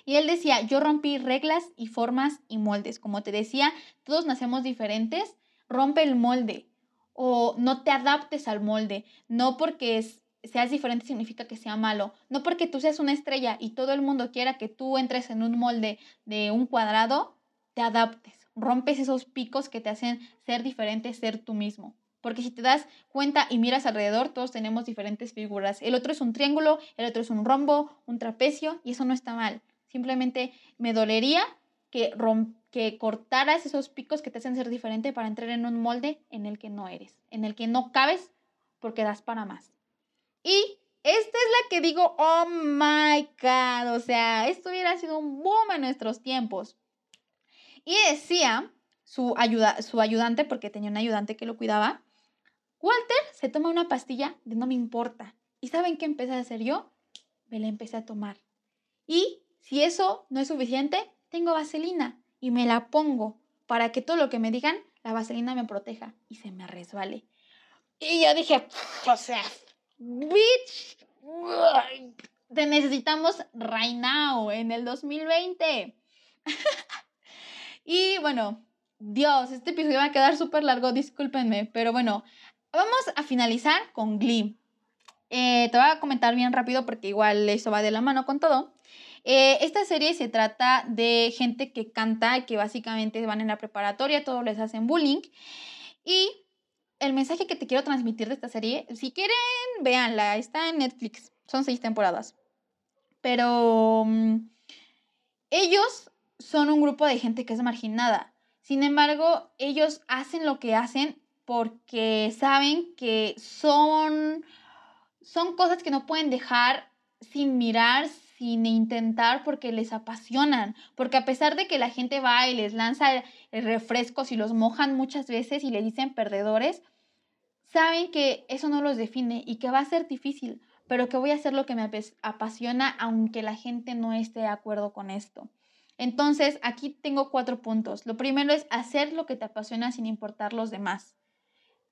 Y él decía, yo rompí reglas y formas y moldes. Como te decía, todos nacemos diferentes. Rompe el molde o no te adaptes al molde. No porque seas diferente significa que sea malo. No porque tú seas una estrella y todo el mundo quiera que tú entres en un molde de un cuadrado, te adaptes. Rompes esos picos que te hacen ser diferente, ser tú mismo. Porque si te das cuenta y miras alrededor, todos tenemos diferentes figuras. El otro es un triángulo, el otro es un rombo, un trapecio, y eso no está mal. Simplemente me dolería que, que cortaras esos picos que te hacen ser diferente para entrar en un molde en el que no eres, en el que no cabes porque das para más. Y esta es la que digo, oh my god, o sea, esto hubiera sido un boom en nuestros tiempos. Y decía su, ayuda, su ayudante, porque tenía un ayudante que lo cuidaba, Walter se toma una pastilla de no me importa. ¿Y saben qué empecé a hacer yo? Me la empecé a tomar. Y si eso no es suficiente, tengo vaselina y me la pongo para que todo lo que me digan, la vaselina me proteja y se me resbale. Y yo dije, o sea, bitch, te necesitamos right now, en el 2020. y bueno, Dios, este episodio va a quedar súper largo, discúlpenme, pero bueno, vamos a finalizar con Glee. Eh, te voy a comentar bien rápido porque igual eso va de la mano con todo. Eh, esta serie se trata de gente que canta, que básicamente van en la preparatoria, todos les hacen bullying. Y el mensaje que te quiero transmitir de esta serie, si quieren, véanla, está en Netflix, son seis temporadas. Pero mm, ellos son un grupo de gente que es marginada. Sin embargo, ellos hacen lo que hacen porque saben que son, son cosas que no pueden dejar sin mirar, sin intentar porque les apasionan, porque a pesar de que la gente va y les lanza refrescos y los mojan muchas veces y le dicen perdedores, saben que eso no los define y que va a ser difícil, pero que voy a hacer lo que me apasiona aunque la gente no esté de acuerdo con esto. Entonces, aquí tengo cuatro puntos. Lo primero es hacer lo que te apasiona sin importar los demás.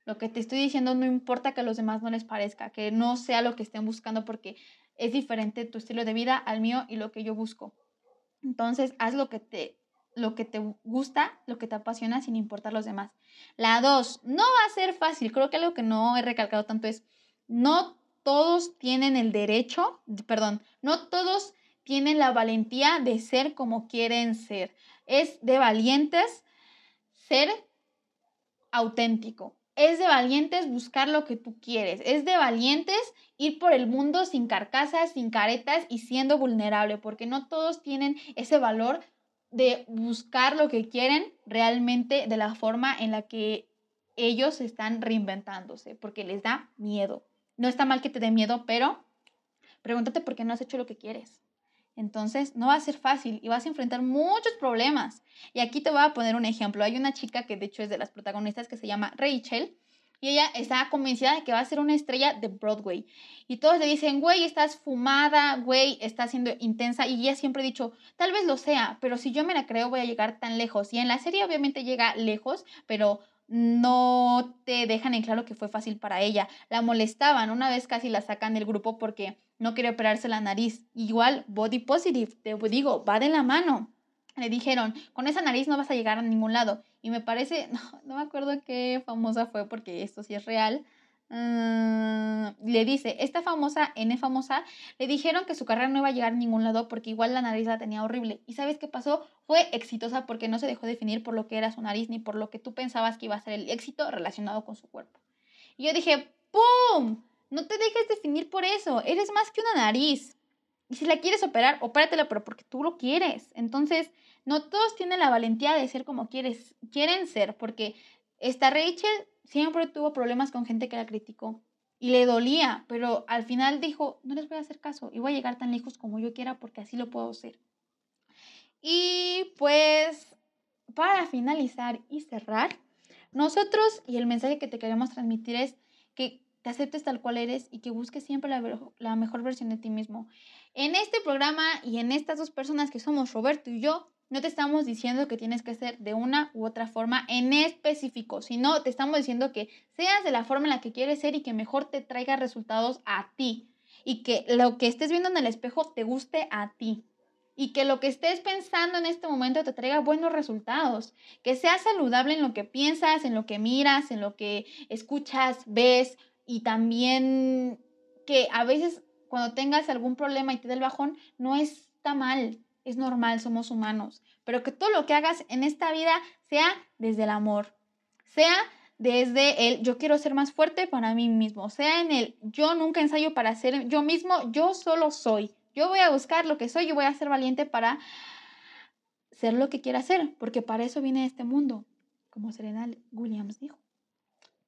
Lo que te estoy diciendo no importa que a los demás no les parezca, que no sea lo que estén buscando porque es diferente tu estilo de vida al mío y lo que yo busco. Entonces, haz lo que te lo que te gusta, lo que te apasiona sin importar los demás. La dos, no va a ser fácil. Creo que algo que no he recalcado tanto es, no todos tienen el derecho, perdón, no todos tienen la valentía de ser como quieren ser. Es de valientes ser auténtico. Es de valientes buscar lo que tú quieres. Es de valientes ir por el mundo sin carcasas, sin caretas y siendo vulnerable, porque no todos tienen ese valor de buscar lo que quieren realmente de la forma en la que ellos están reinventándose, porque les da miedo. No está mal que te dé miedo, pero pregúntate por qué no has hecho lo que quieres. Entonces, no va a ser fácil y vas a enfrentar muchos problemas. Y aquí te voy a poner un ejemplo. Hay una chica que de hecho es de las protagonistas que se llama Rachel y ella está convencida de que va a ser una estrella de Broadway. Y todos le dicen, güey, estás fumada, güey, estás siendo intensa. Y ella siempre ha dicho, tal vez lo sea, pero si yo me la creo voy a llegar tan lejos. Y en la serie obviamente llega lejos, pero no te dejan en claro que fue fácil para ella. La molestaban, una vez casi la sacan del grupo porque no quería operarse la nariz. Igual, body positive, te digo, va de la mano. Le dijeron, con esa nariz no vas a llegar a ningún lado. Y me parece, no, no me acuerdo qué famosa fue porque esto sí es real. Mm, le dice, esta famosa, N famosa, le dijeron que su carrera no iba a llegar a ningún lado porque igual la nariz la tenía horrible. ¿Y sabes qué pasó? Fue exitosa porque no se dejó definir por lo que era su nariz ni por lo que tú pensabas que iba a ser el éxito relacionado con su cuerpo. Y yo dije, ¡pum! No te dejes definir por eso, eres más que una nariz. Y si la quieres operar, opératela, pero porque tú lo quieres. Entonces, no todos tienen la valentía de ser como quieres, quieren ser, porque esta Rachel siempre tuvo problemas con gente que la criticó y le dolía, pero al final dijo, no les voy a hacer caso y voy a llegar tan lejos como yo quiera porque así lo puedo hacer. Y pues, para finalizar y cerrar, nosotros y el mensaje que te queremos transmitir es que te aceptes tal cual eres y que busques siempre la, la mejor versión de ti mismo. En este programa y en estas dos personas que somos Roberto y yo, no te estamos diciendo que tienes que ser de una u otra forma en específico, sino te estamos diciendo que seas de la forma en la que quieres ser y que mejor te traiga resultados a ti. Y que lo que estés viendo en el espejo te guste a ti. Y que lo que estés pensando en este momento te traiga buenos resultados. Que seas saludable en lo que piensas, en lo que miras, en lo que escuchas, ves. Y también que a veces cuando tengas algún problema y te dé el bajón, no está mal, es normal, somos humanos, pero que todo lo que hagas en esta vida sea desde el amor, sea desde el yo quiero ser más fuerte para mí mismo, sea en el yo nunca ensayo para ser yo mismo, yo solo soy. Yo voy a buscar lo que soy, yo voy a ser valiente para ser lo que quiera ser, porque para eso viene este mundo, como Serena Williams dijo.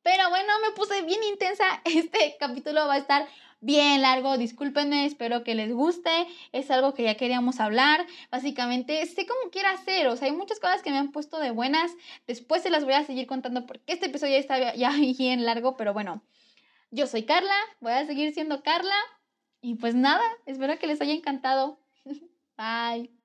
Pero bueno, me puse bien intensa. Este capítulo va a estar bien largo, discúlpenme, espero que les guste, es algo que ya queríamos hablar, básicamente sé cómo quiero hacer, o sea, hay muchas cosas que me han puesto de buenas, después se las voy a seguir contando porque este episodio ya está ya bien largo, pero bueno, yo soy Carla, voy a seguir siendo Carla y pues nada, espero que les haya encantado. Bye.